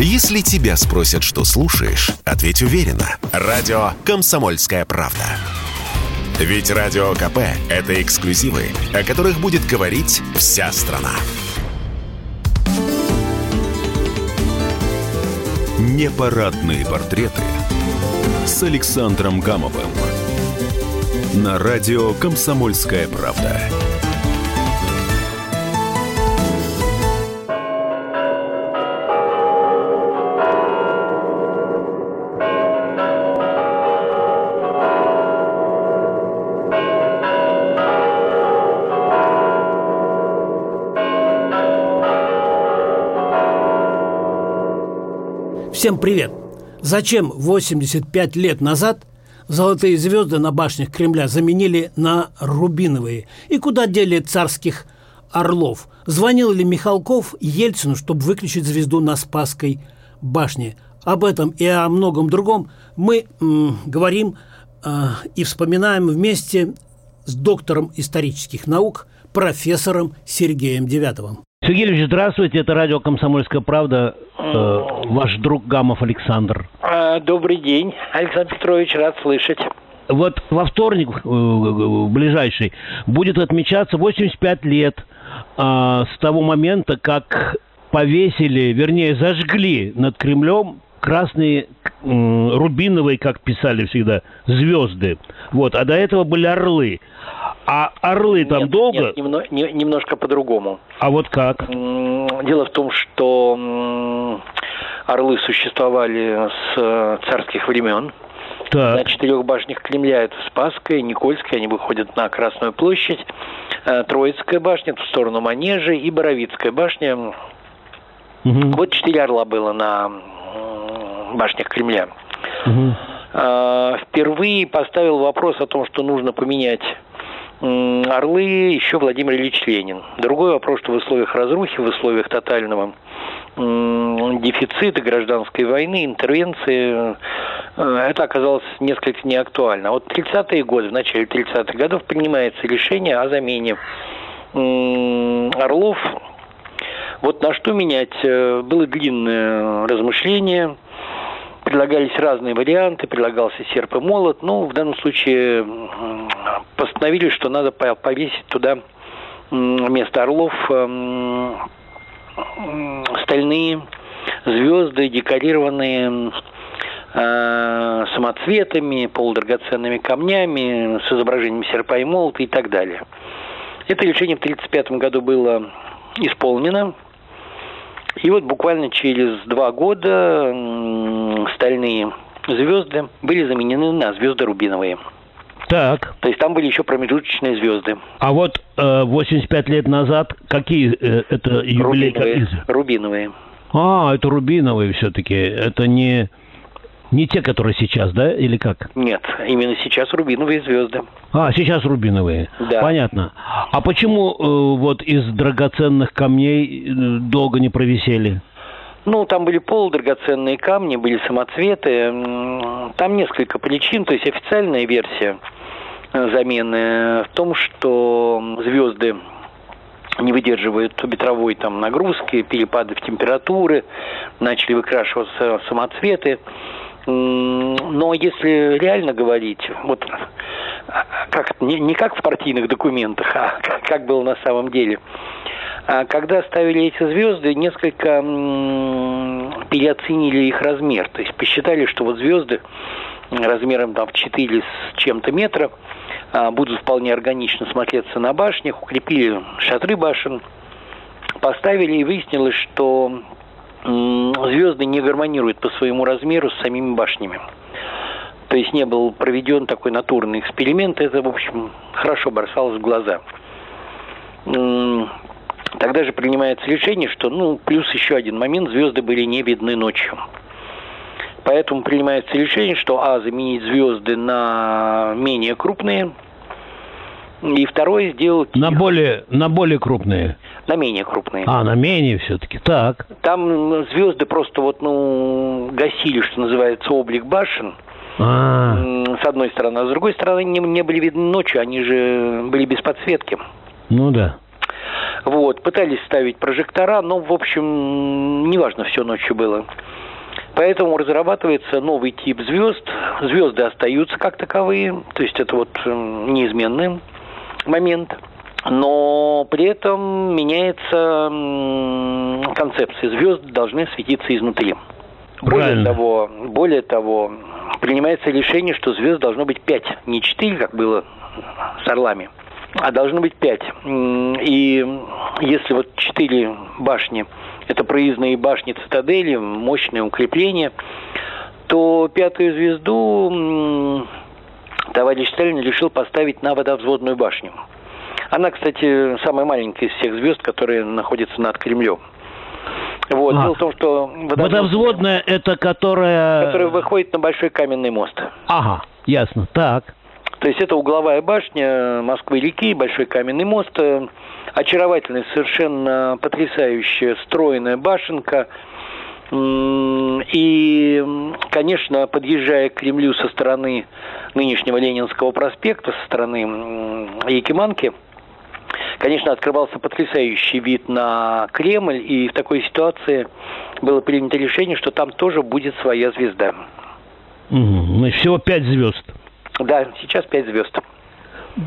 Если тебя спросят, что слушаешь, ответь уверенно. Радио «Комсомольская правда». Ведь Радио КП – это эксклюзивы, о которых будет говорить вся страна. Непарадные портреты с Александром Гамовым на радио «Комсомольская правда». Всем привет! Зачем 85 лет назад золотые звезды на башнях Кремля заменили на рубиновые? И куда дели царских орлов? Звонил ли Михалков Ельцину, чтобы выключить звезду на Спасской башне? Об этом и о многом другом мы м, говорим э, и вспоминаем вместе с доктором исторических наук, профессором Сергеем Девятовым. Сергей Ильич, здравствуйте. Это радио «Комсомольская правда». Э, ваш друг Гамов Александр. А, Добрый день, Александр Петрович, рад слышать. Вот во вторник э, ближайший будет отмечаться 85 лет э, с того момента, как повесили, вернее, зажгли над Кремлем красные рубиновые, как писали всегда, звезды. Вот, а до этого были орлы. А орлы там Нет, долго? нет, немно- не- немножко по-другому. А вот как? Дело в том, что орлы существовали с э, царских времен. На Так. четырех башнях Кремля это Спасская, Никольская, они выходят на Красную площадь, э, Троицкая башня, в сторону Манежи и Боровицкая башня. Мгм. Вот четыре орла было на башнях Кремля. Э, Впервые поставил вопрос о том, что нужно поменять орлы еще Владимир Ильич Ленин. Другой вопрос, что в условиях разрухи, в условиях тотального дефицита гражданской войны, интервенции, э, это оказалось несколько неактуально. А вот 30-е годы, в начале 30-х годов принимается решение о замене орлов. Вот на что менять? Э, Было длинное размышление, предлагались разные варианты, предлагался серп и молот. Ну, в данном случае постановили, что надо по- повесить туда вместо орлов м, м, стальные звезды, декорированные э, самоцветами, полудрагоценными камнями, с изображением серпа и молота и так далее. Это решение в 1935 году было исполнено. И вот буквально через два года стальные звезды были заменены на звезды рубиновые. Так. То есть там были еще промежуточные звезды. А вот э, 85 лет назад какие э, это юбилей? Рубиновые. рубиновые. А, это рубиновые все-таки. Это не не те, которые сейчас, да, или как? Нет, именно сейчас рубиновые звезды. А, сейчас рубиновые. Да. Понятно. А почему э, вот из драгоценных камней э, долго не провисели? Ну, там были полудрагоценные камни, были самоцветы. Там несколько причин. То есть официальная версия э, замены в том, что звезды не выдерживают ветровой там нагрузки, перепадов температуры, начали выкрашиваться самоцветы. Но если реально говорить, вот а, как не, не как в партийных документах, а как, было на самом деле. А когда ставили эти звезды, несколько переоценили их размер. То есть посчитали, что вот звезды размером там в 4 с чем-то метра а, будут вполне органично смотреться на башнях, укрепили шатры башен, поставили и выяснилось, что звезды не гармонируют по своему размеру с самими башнями. То есть не был проведен такой натурный эксперимент, это, в общем, хорошо бросалось в глаза. Тогда же принимается решение, что, ну, плюс еще один момент, звезды были не видны ночью. Поэтому принимается решение, что, а, заменить звезды на менее крупные, и второе, сделать На их более, на более крупные. на менее крупные. А, на менее все-таки. Так. Там звезды просто вот, ну, гасили, что называется, облик башен, А, м, с одной стороны, а с другой стороны не, не были видны ночью, они же были без подсветки. ну да. Вот, пытались ставить прожектора, но, в общем, неважно, все ночью было. Поэтому разрабатывается новый тип звезд. Звезды остаются как таковые, то есть это вот неизменный момент. Но при этом меняется концепция. Звезды должны светиться изнутри. Более того, более того, принимается решение, что звезд должно быть пять, не четыре, как было с орлами, а должно быть пять. И если вот четыре башни – это проездные башни цитадели, мощное укрепление, то пятую звезду товарищ Сталин решил поставить на водовзводную башню. Она, кстати, самая маленькая из всех звезд, которые находятся над Кремлем. Вот. А. Дело в том, что водовзводная, водовзводная это которая... Которая выходит на большой каменный мост. Ага, ясно. Так. То есть это угловая башня Москвы-реки, большой каменный мост, э, очаровательная, совершенно потрясающая, стройная башенка. И, конечно, подъезжая к Кремлю со стороны нынешнего Ленинского проспекта, со стороны Якиманки, конечно, открывался потрясающий вид на Кремль, и в такой ситуации было принято решение, что там тоже будет своя звезда. Угу. Всего пять звезд. Да, сейчас пять звезд.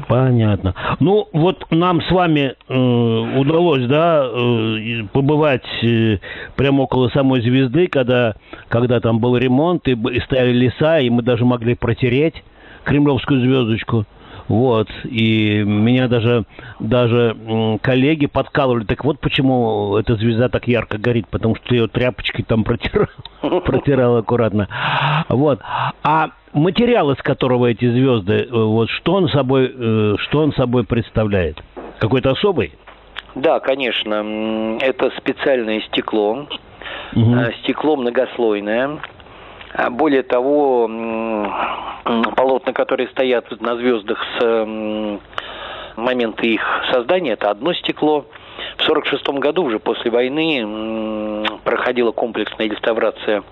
Понятно. Ну, вот нам с вами э, удалось, да, э, побывать э, прямо около самой звезды, когда, когда там был ремонт, и, и стояли леса, и мы даже могли протереть кремлевскую звездочку. Вот, и меня даже, даже коллеги подкалывали, так вот почему эта звезда так ярко горит, потому что ее тряпочкой там протирал, протирал аккуратно. Вот. А материал, из которого эти звезды, э, вот что он собой, э, что он собой представляет? Какой-то особый? Да, конечно. Это специальное стекло. Угу. Стекло многослойное. А более того, полотна, которые стоят на звездах с момента их создания, это одно стекло. В 1946 году, уже после войны, проходила комплексная реставрация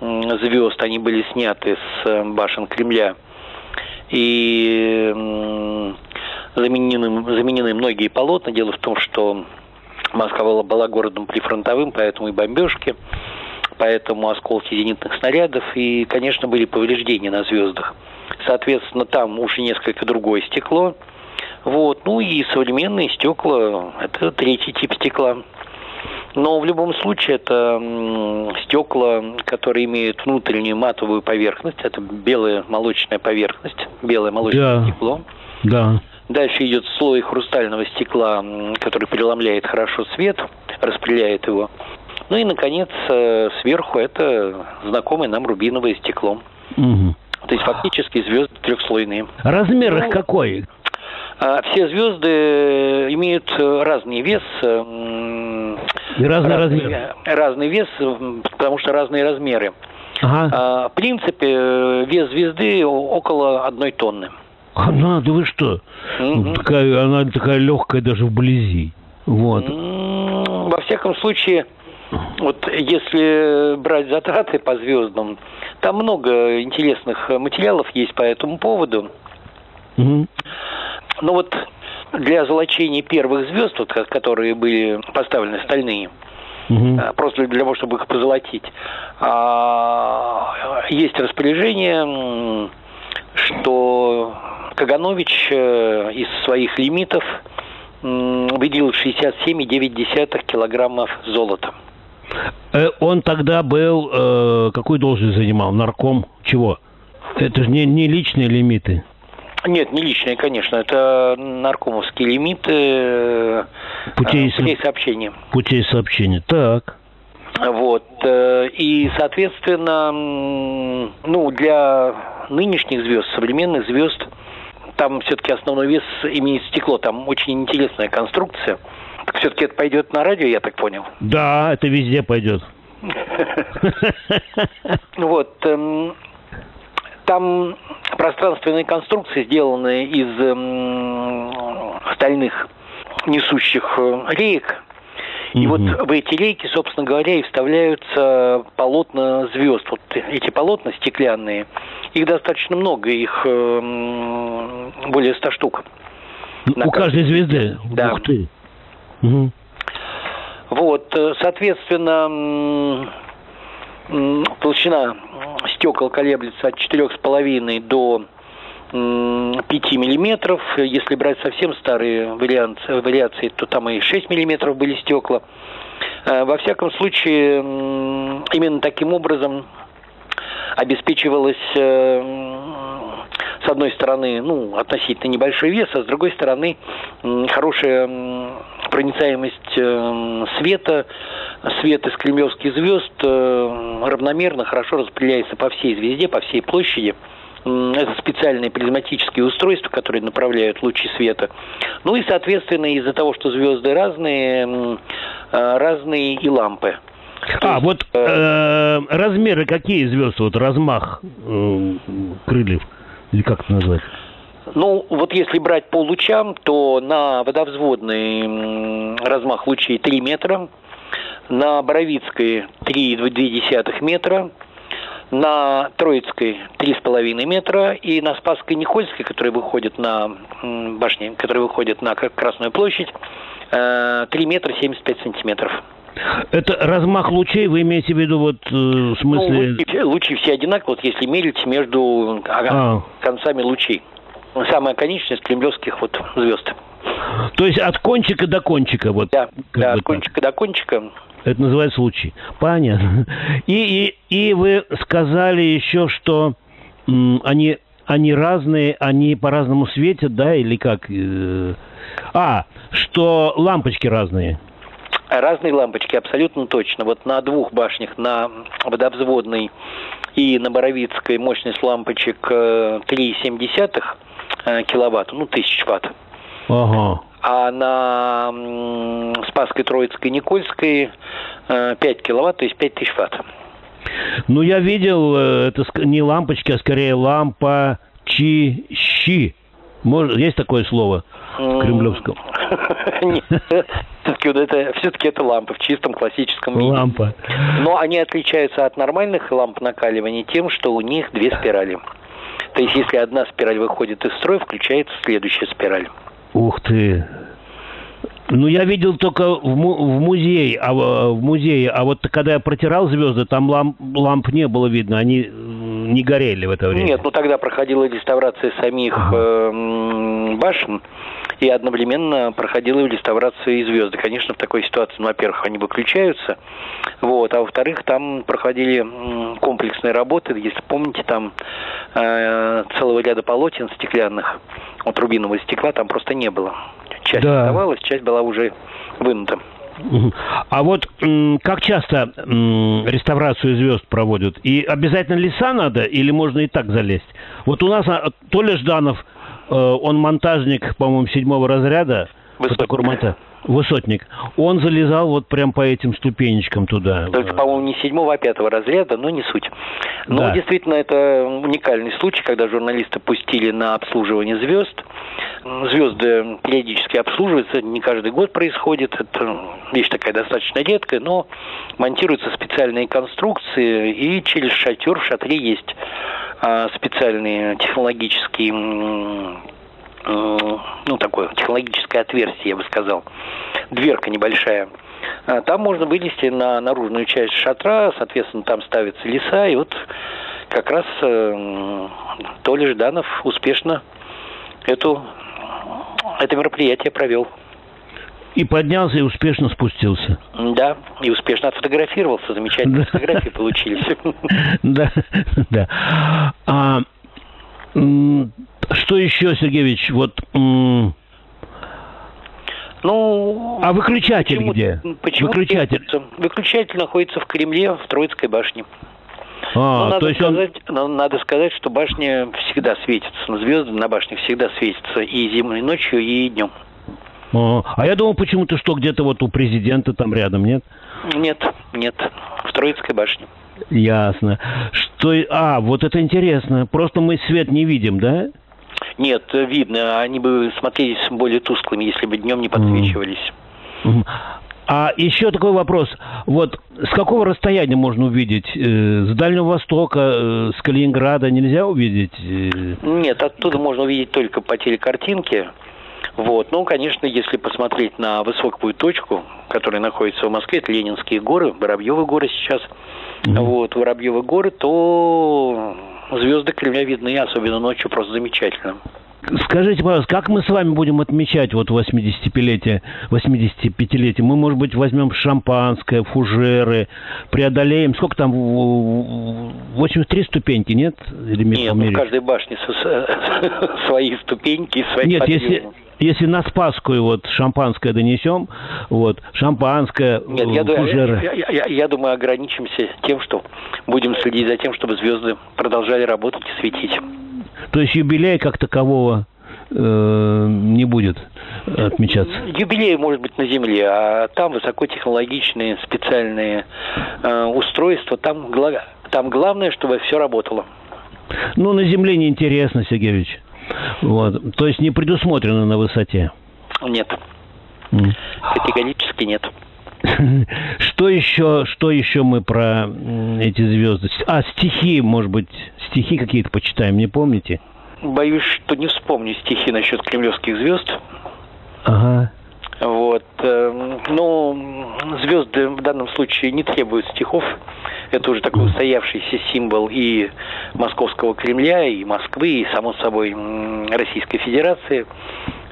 звезд. Они были сняты с э, башен Кремля. И заменены, заменены многие полотна. Дело в том, что Москва была городом прифронтовым, поэтому и бомбежки поэтому осколки зенитных снарядов и, конечно, были повреждения на звездах. Соответственно, там уже несколько другое стекло. Вот. Ну и современные стекла – это третий тип стекла. Но в любом случае это стекла, которые имеют внутреннюю матовую поверхность. Это белая молочная поверхность, белое молочное да. стекло. Да. Дальше идет слой хрустального стекла, который преломляет хорошо свет, распределяет его. Ну и, наконец, э, сверху это знакомое нам рубиновое стекло. Угу. То есть фактически звезды трехслойные. Размер их ну, какой? А, все звезды имеют разный вес. И разный размер. Разный вес, потому что разные размеры. Ага. А, в принципе, вес звезды около одной тонны. Она, да вы что? Угу. Такая, она такая легкая даже вблизи. Вот. Во всяком случае, вот если брать затраты по звездам, там много интересных материалов есть по этому поводу. Угу. Но вот для золочения первых звезд, вот, которые были поставлены стальные, угу. просто для того, чтобы их позолотить, а, есть распоряжение, что Каганович э, из своих лимитов выделил 67,9 килограммов золота. Э, он тогда был, э, какую должность занимал? Нарком чего? Это же не, не личные лимиты. Нет, не личные, конечно. Это наркомовские лимиты э, путей, путей сообщения. Путей сообщения, так. Вот. Э, и, соответственно, ну, для нынешних звезд, современных звезд, там все-таки основной вес имеет стекло. Там очень интересная конструкция – так все-таки это пойдет на радио, я так понял? Да, это везде пойдет. Вот. Там пространственные конструкции, сделанные из эм, стальных несущих э, реек. И вот в эти рейки, собственно говоря, и вставляются полотна звезд. Вот эти полотна стеклянные, их достаточно много, их эм, более ста штук. У каждой звезды? Да. Ух ты. Угу. Вот, э, соответственно, толщина стекол колеблется от 4,5 до 5 миллиметров. Если брать совсем старые вариации, то там и 6 миллиметров были стекла. Э, во всяком случае, именно таким образом обеспечивалась э, с одной стороны, ну, относительно небольшой вес, а с другой стороны, хорошая проницаемость э, света, свет из кремлевских звезд равномерно, хорошо распределяется по всей звезде, по всей площади. Это специальные призматические устройства, которые направляют лучи света. Ну и, соответственно, из-за того, что звезды разные, разные и лампы. А, вот э, размеры какие звезд, вот размах э, крыльев, или как это назвать? Ну, вот если брать по лучам, то на водовзводный размах лучей 3 метра, на Боровицкой 3,2 метра, на Троицкой 3,5 метра и на Спасской Никольской, которая выходит на башне, которая выходит на Красную площадь, 3 э, метра 75 сантиметров. Это размах лучей, вы имеете в виду вот э, в смысле... Ну, лучи, лучи все одинаковые, вот если мерить между а. концами лучей. Самая конечность кремлевских вот звезд. То есть от кончика до кончика вот. Да, да от кончика до кончика. Это называется лучи. Понятно. И, и, и вы сказали еще, что м, они, они разные, они по-разному светят, да, или как? Э, а, что лампочки разные. Разные лампочки, абсолютно точно. Вот на двух башнях, на водовзводной и на Боровицкой мощность лампочек 3,7 э, киловатт, ну, тысяч ватт. Ага. А на Спасской, Троицкой, Никольской 5 э, киловатт, то есть 5 тысяч ватт. Ну, я видел, э, это не лампочки, а скорее лампа чи щи. Может, есть такое слово в кремлевском? Все-таки это, все-таки это лампа в чистом классическом виде. Лампа. Но они отличаются от нормальных ламп накаливания тем, что у них две спирали. То есть, если одна спираль выходит из строя, включается следующая спираль. Ух ты! Ну, я видел только в, му- в музее, а в музее, а вот когда я протирал звезды, там ламп, ламп не было видно, они не горели в это время. Нет, ну тогда проходила реставрация самих э, башен и одновременно проходила реставрация и звезды. Конечно, в такой ситуации, ну, во-первых, они выключаются, вот, а во-вторых, там проходили комплексные работы, если помните, там э, целого ряда полотен стеклянных, вот рубинового стекла там просто не было часть да. оставалась, часть была уже вынута. А вот как часто реставрацию звезд проводят? И обязательно леса надо или можно и так залезть? Вот у нас а, Толя Жданов, э, он монтажник, по-моему, седьмого разряда. Высотник. Высотник. Он залезал вот прям по этим ступенечкам туда. Только, по-моему, не седьмого, а пятого разряда, но не суть. Но да. действительно, это уникальный случай, когда журналисты пустили на обслуживание звезд звезды периодически обслуживаются, не каждый год происходит, это вещь такая достаточно редкая, но монтируются специальные конструкции, и через шатер в шатре есть а, специальные технологические ну, такое технологическое отверстие, я бы сказал, дверка небольшая. А, там можно вылезти на наружную часть шатра, соответственно, там ставятся леса, и вот как раз э, Толя Жданов успешно эту это мероприятие провел. И поднялся и успешно спустился. Да, и успешно отфотографировался. Замечательные фотографии получились. Да, да. Что еще, Сергеевич, вот... Ну, а выключатель почему, где? Почему выключатель? Выключатель находится в Кремле, в Троицкой башне. А, надо, то есть сказать, он... надо сказать, что башня всегда светится, звезды на башне всегда светятся и зимой, и ночью, и днем. А, а я думал, почему-то что где-то вот у президента там рядом, нет? Нет, нет, в Троицкой башне. Ясно. Что, а, вот это интересно. Просто мы свет не видим, да? Нет, видно. Они бы смотрелись более тусклыми, если бы днем не подсвечивались. А еще такой вопрос. Вот с какого расстояния можно увидеть? Э, с Дальнего Востока, э, с Калининграда нельзя увидеть? Э? Нет, оттуда можно увидеть только по телекартинке. Вот. Ну, конечно, если посмотреть на высокую точку, которая находится в Москве, это Ленинские горы, Воробьевы горы сейчас, mm-hmm. вот, Воробьевы горы, то звезды Кремля видны, особенно ночью, просто замечательно. Скажите, пожалуйста, как мы с вами будем отмечать вот 85-летие, 85-летие? Мы, может быть, возьмем шампанское, фужеры, преодолеем, сколько там, 83 ступеньки, нет? Или нет, ну, в каждой башне свои ступеньки, свои Нет, если, если на Спасскую вот шампанское донесем, вот, шампанское, Нет, я, фужеры. Я, я, я, я думаю, ограничимся тем, что будем следить за тем, чтобы звезды продолжали работать и светить. То есть юбилей как такового э, не будет отмечаться? Юбилей может быть на Земле, а там высокотехнологичные специальные э, устройства. Там, там главное, чтобы все работало. Ну, на Земле неинтересно, Сергеевич. Вот. То есть не предусмотрено на высоте? Нет. Mm. Категорически нет. Что еще, что еще мы про эти звезды? А, стихи, может быть, стихи какие-то почитаем, не помните? Боюсь, что не вспомню стихи насчет кремлевских звезд. Ага. Вот. Эм, ну, звезды в данном случае не требуют стихов. Это уже такой устоявшийся символ и Московского Кремля, и Москвы, и, само собой, Российской Федерации.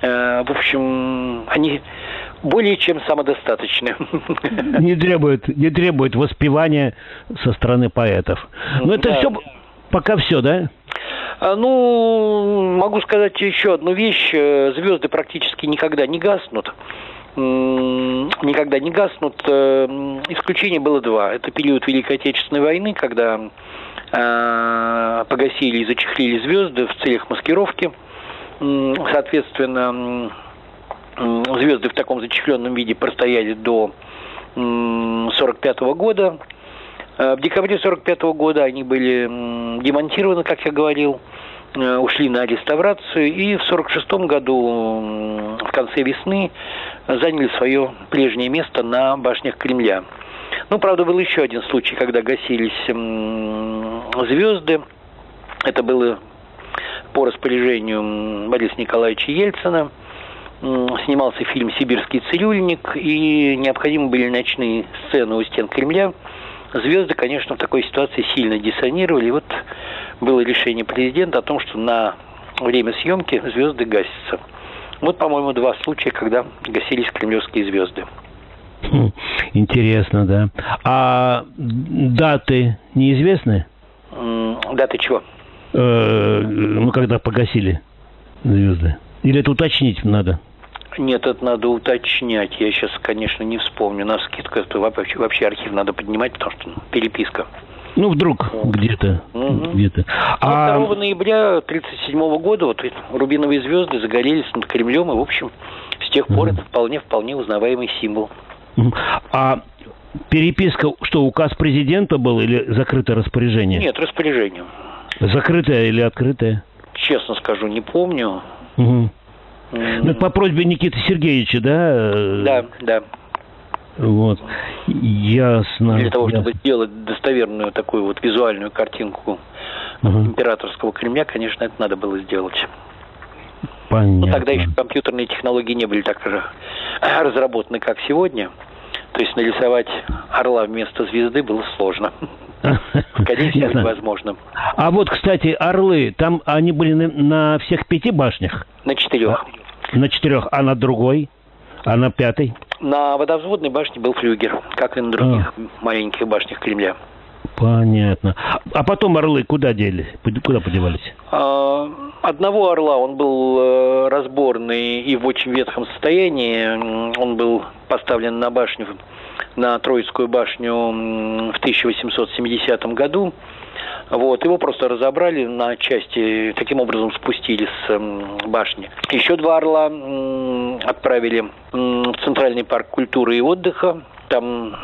Э, в общем, они более чем самодостаточны. Не требует, не требует воспевания со стороны поэтов. Но это да. все, пока все, да? А, ну, могу сказать еще одну вещь. Э, звезды практически никогда не гаснут. Никогда не гаснут. Э, исключение было два. Это период Великой Отечественной войны, когда э, погасили и зачехлили звезды в целях маскировки. Соответственно, звезды в таком зачехленном виде простояли до 1945 года. Э, в декабре 1945 года они были демонтированы, как я говорил, э, ушли на реставрацию и в 1946 году в конце весны заняли свое прежнее место на башнях Кремля. Ну, правда, был еще один случай, когда гасились звезды. Это было по распоряжению Бориса Николаевича Ельцина – снимался фильм «Сибирский цирюльник», и необходимы были ночные сцены у стен Кремля. Звезды, конечно, в такой ситуации сильно диссонировали. И вот было решение президента о том, что на время съемки звезды гасятся. Вот, по-моему, два случая, когда гасились кремлевские звезды. Хм, интересно, да. А даты неизвестны? Даты чего? Э, ну, когда погасили звезды. Или это уточнить надо? Нет, это надо уточнять. Я сейчас, конечно, не вспомню. На скидку это вообще, вообще архив надо поднимать, потому что ну, переписка. Ну, вдруг вот. где-то. Угу. где-то. А... 2 ноября 1937 года вот рубиновые звезды загорелись над Кремлем, и, в общем, с тех пор угу. это вполне-вполне узнаваемый символ. А переписка, что, указ президента был или закрытое распоряжение? Нет, распоряжение. Закрытое или открытое? Честно скажу, не помню. Угу. Ну, по просьбе Никиты Сергеевича, да? Да, да. Вот. Ясно. Для того, чтобы сделать достоверную такую вот визуальную картинку угу. императорского Кремля, конечно, это надо было сделать. Понятно. Но тогда еще компьютерные технологии не были так разработаны, как сегодня. То есть нарисовать орла вместо звезды было сложно. Всего, невозможно. А вот, кстати, орлы, там они были на, на всех пяти башнях? На четырех. На четырех, а на другой? А на пятой? На водовзводной башне был флюгер, как и на других а. маленьких башнях Кремля. Понятно. А потом орлы куда делись? Куда подевались? А, одного орла, он был э, разборный и в очень ветхом состоянии. Он был поставлен на башню, на Троицкую башню в 1870 году. Вот, его просто разобрали на части, таким образом спустили с башни. Еще два орла отправили в Центральный парк культуры и отдыха. Там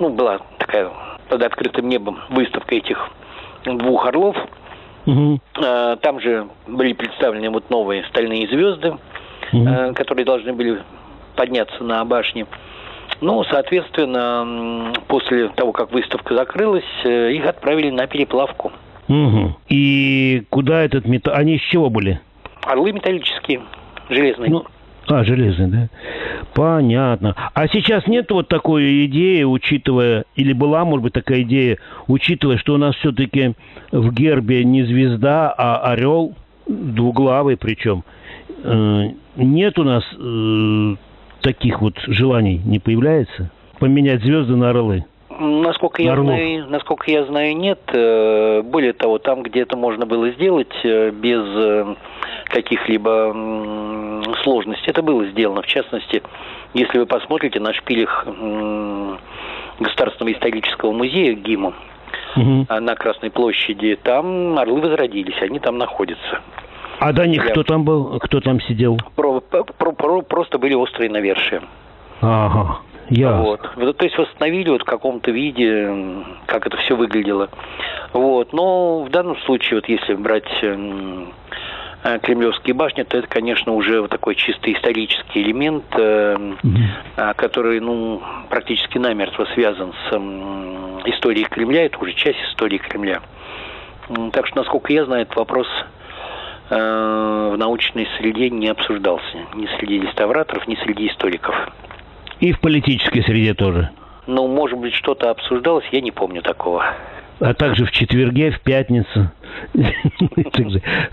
ну, была такая под открытым небом выставка этих двух орлов. Угу. Там же были представлены вот новые стальные звезды, угу. которые должны были подняться на башне. Ну, соответственно, после того, как выставка закрылась, э, их отправили на переплавку. Угу. И куда этот металл? Они из чего были? Орлы металлические, железные. Ну, А, железный, да? Понятно. А сейчас нет вот такой идеи, учитывая, или была, может быть, такая идея, учитывая, что у нас все-таки в гербе не звезда, а орел, двуглавый причем. Э, нет у нас э, таких вот желаний, не появляется? Поменять звезды на орлы? Насколько я, знаю, насколько я знаю, нет. Э, более того, там, где это можно было сделать без каких-либо сложностей, это было сделано. В частности, если вы посмотрите на шпилях Государственного исторического музея ГИМу угу. на Красной площади, там орлы возродились, они там находятся. А до них Я... кто там был? Кто там сидел? Про, про, про, просто были острые навершия. Ага. Я. Вот. То есть восстановили вот в каком-то виде, как это все выглядело. Вот. Но в данном случае, вот если брать Э, кремлевские башни, то это, конечно, уже вот такой чисто исторический элемент, mm-hmm. который, ну, практически намертво связан с историей Кремля, это уже часть истории Кремля. Так что, насколько я знаю, этот вопрос э, в научной среде не обсуждался. Ни среди реставраторов, ни среди историков. И в политической среде тоже? Ну, может быть, что-то обсуждалось, я не помню такого а также в четверге, в пятницу.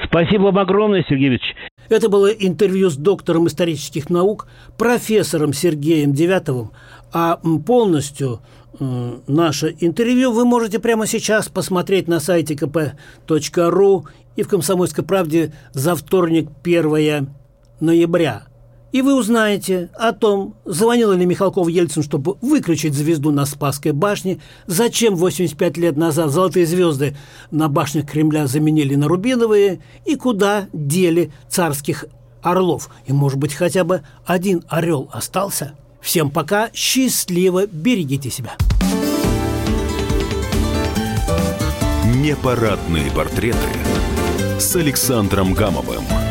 Спасибо вам огромное, Сергей Викторович. Это было интервью с доктором исторических наук, профессором Сергеем Девятовым, а полностью э, наше интервью вы можете прямо сейчас посмотреть на сайте kp.ru и в «Комсомольской правде» за вторник 1 ноября – и вы узнаете о том, звонил ли Михалков Ельцин, чтобы выключить звезду на Спасской башне, зачем 85 лет назад золотые звезды на башнях Кремля заменили на рубиновые, и куда дели царских орлов. И, может быть, хотя бы один орел остался. Всем пока, счастливо, берегите себя. Непарадные портреты с Александром Гамовым.